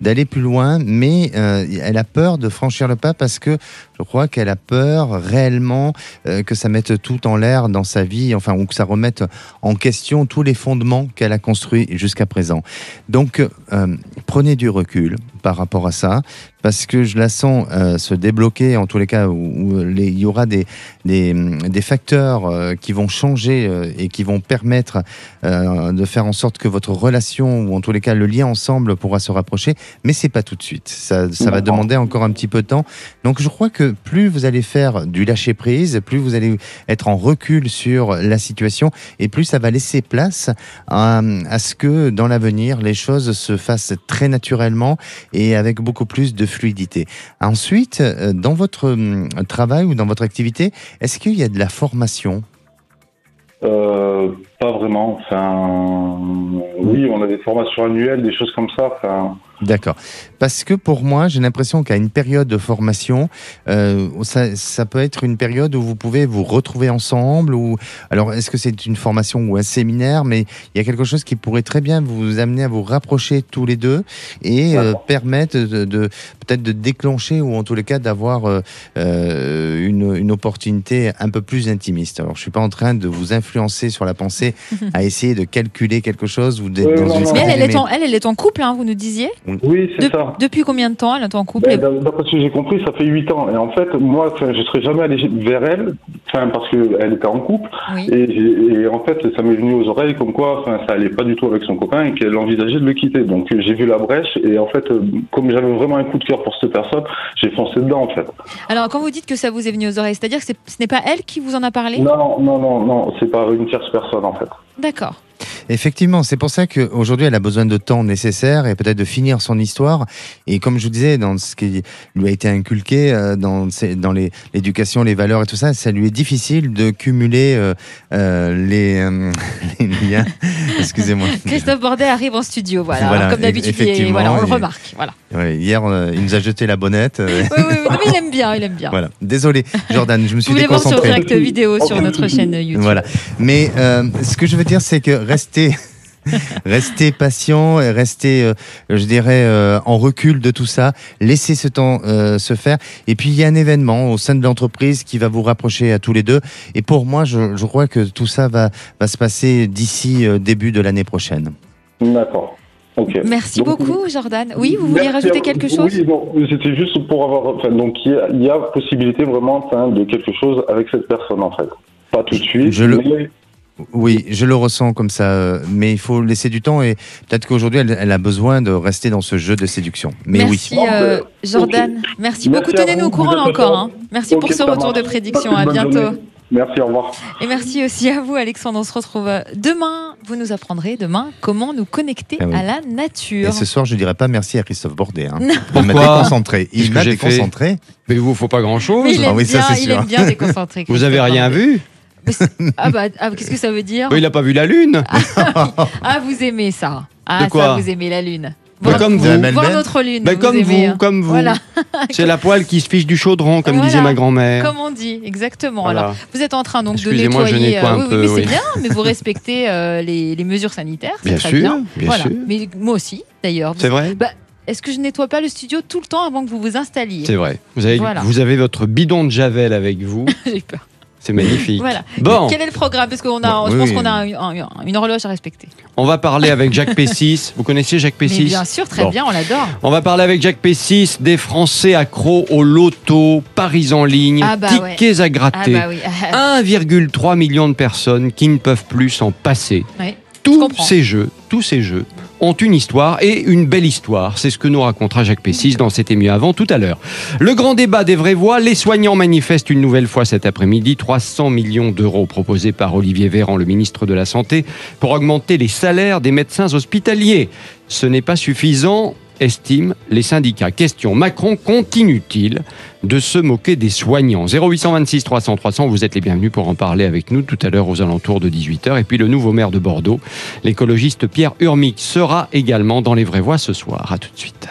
d'aller plus loin, mais euh, elle a peur de franchir le pas parce que je crois qu'elle a peur réellement euh, que ça mette tout en l'air dans sa vie, enfin ou que ça remette en question tous les fondements qu'elle a construits jusqu'à présent. Donc euh, prenez du recul, par rapport à ça, parce que je la sens euh, se débloquer, en tous les cas, où, il y aura des, des, des facteurs euh, qui vont changer euh, et qui vont permettre de faire en sorte que votre relation, ou en tous les cas le lien ensemble, pourra se rapprocher, mais c'est pas tout de suite. Ça, ça va demander encore un petit peu de temps. Donc je crois que plus vous allez faire du lâcher prise, plus vous allez être en recul sur la situation, et plus ça va laisser place à, à ce que dans l'avenir les choses se fassent très naturellement et avec beaucoup plus de fluidité. Ensuite, euh, dans votre hum, travail ou dans votre activité, est-ce qu'il y a de la formation? Euh, pas vraiment. Enfin, oui, on a des formations annuelles, des choses comme ça. Enfin, D'accord. Parce que pour moi, j'ai l'impression qu'à une période de formation, euh, ça, ça peut être une période où vous pouvez vous retrouver ensemble. Ou alors, est-ce que c'est une formation ou un séminaire Mais il y a quelque chose qui pourrait très bien vous amener à vous rapprocher tous les deux et euh, permettre de, de- peut-être de déclencher ou en tous les cas d'avoir euh, une, une opportunité un peu plus intimiste. Alors, je suis pas en train de vous influencer sur la pensée à essayer de calculer quelque chose ou d'être dans non, une non, Mais elle, elle, est en, elle, elle est en couple, hein, vous nous disiez oui, c'est De- ça. Depuis combien de temps elle est en couple Ben, et- d'a- D'après ce que j'ai compris, ça fait 8 ans. Et en fait, moi, je serais jamais allé vers elle, parce qu'elle était en couple. Oui. Et, en fait, ça m'est venu aux oreilles comme quoi ça allait pas du tout avec son copain et qu'elle envisageait de le quitter. Donc j'ai vu la brèche et en fait, euh, comme j'avais vraiment un coup de cœur pour cette personne, j'ai foncé dedans en fait. Alors, quand vous dites que ça vous est venu aux oreilles, c'est-à-dire que c'est- ce n'est pas elle qui vous en a parlé? Non, non, non, non, c'est pas une tierce personne en fait. D'accord. Effectivement, c'est pour ça qu'aujourd'hui, elle a besoin de temps nécessaire et peut-être de finir son histoire. Et comme je vous disais, dans ce qui lui a été inculqué, euh, dans, l'éducation, les valeurs et tout ça, ça lui est difficile de cumuler euh, euh, les, les liens. Excusez-moi. Christophe Bordet arrive en studio, voilà. Comme d'habitude, voilà, on le remarque. Voilà. Ouais, hier, il nous a jeté la bonnette. Oui, oui, oui, non, mais il aime bien, il aime bien. voilà. Désolé, Jordan, je me Vous suis pouvez voir sur déconcentré. direct vidéo sur notre chaîne YouTube. Voilà. Mais ce que je veux dire, c'est que restez, restez patient, et restez, euh, je dirais, euh, en recul de tout ça. Laissez ce temps euh, se faire. Et puis il y a un événement au sein de l'entreprise qui va vous rapprocher à tous les deux. Et pour moi, je, je crois que tout ça va, va se passer d'ici euh, début de l'année prochaine. D'accord. Ok. Merci Donc, beaucoup, Jordan. Oui, vous vouliez Merci rajouter quelque chose? Oui, c'était juste pour avoir. Enfin, donc, il y, a, il y a possibilité vraiment enfin, de quelque chose avec cette personne, en fait. Pas tout de suite. Je le- Oui, je le ressens comme ça, euh, mais il faut laisser du temps et peut-être qu'aujourd'hui elle, elle a besoin de rester dans ce jeu de séduction. Mais Merci, oui. euh, Ok. Jordan. Merci, Merci beaucoup. Tenez-nous au courant encore. hein. Merci pour ce retour marche. de prédiction. À bientôt. journée. Merci, au revoir. Et merci aussi à vous, Alexandre. On se retrouve euh, demain. Vous nous apprendrez demain comment nous connecter Ah oui. à la Et nature. ce soir, je dirais pas merci à Christophe Bordet. Hein. Non. Il m'a Pourquoi déconcentré. Il m'a déconcentré. Mais vous, faut pas grand-chose. Il Ah ça, bien, c'est il sûr. aime bien déconcentrer. Vous avez Christophe rien vu Ah bah, ah, qu'est-ce que ça veut dire Il a pas vu la lune. Ah, vous aimez ça. Ah, De quoi ça, vous aimez la lune. Bah, Voir, comme vous, vous. voir notre lune. Bah, comme aimez, vous, hein. comme vous. Voilà, C'est la poêle qui se fiche du chaudron, comme Voilà. disait ma grand-mère. comme on dit, exactement. Voilà. Alors, vous êtes en train donc de Excusez-moi, je nettoyer. nettoie un oui, oui, peu, mais oui. c'est bien, mais vous respectez euh, les, les mesures sanitaires, c'est Bien très sûr, bien. bien voilà. sûr. Mais moi aussi, d'ailleurs. C'est vrai Est-ce que je nettoie pas le studio tout le temps avant que vous vous installiez C'est vrai. Vous avez, Voilà. vous avez votre bidon de Javel avec vous. J'ai peur. C'est magnifique. Voilà. Bon, Quel est le programme Parce qu'on a, Bon, je oui, pense oui. qu'on a un- un- une horloge à respecter. on va parler avec Jacques Pessis. Vous connaissez Jacques Mais Pessis bien sûr, très Bon. bien, on l'adore. On va parler avec Jacques Pessis des Français accros au loto, paris en ligne, Ah bah ouais. tickets à Ah gratter. bah oui. 1,3 million de personnes qui ne peuvent plus s'en passer. Ouais. Tous ces jeux, tous ces jeux ont une histoire et une belle histoire. C'est ce que nous racontera Jacques Pessis dans C'était mieux avant tout à l'heure. Le grand débat des vraies voix, les soignants manifestent une nouvelle fois cet après-midi 300 millions d'euros proposés par Olivier Véran, le ministre de la Santé, pour augmenter les salaires des médecins hospitaliers. Ce n'est pas suffisant, estiment les syndicats. Question, Macron continue-t-il de se moquer des soignants? 0826 300 300, vous êtes les bienvenus pour en parler avec nous tout à l'heure aux alentours de 18h. Et puis le nouveau maire de Bordeaux, l'écologiste Pierre Urmic, sera également dans les vraies voix ce soir. À tout de suite.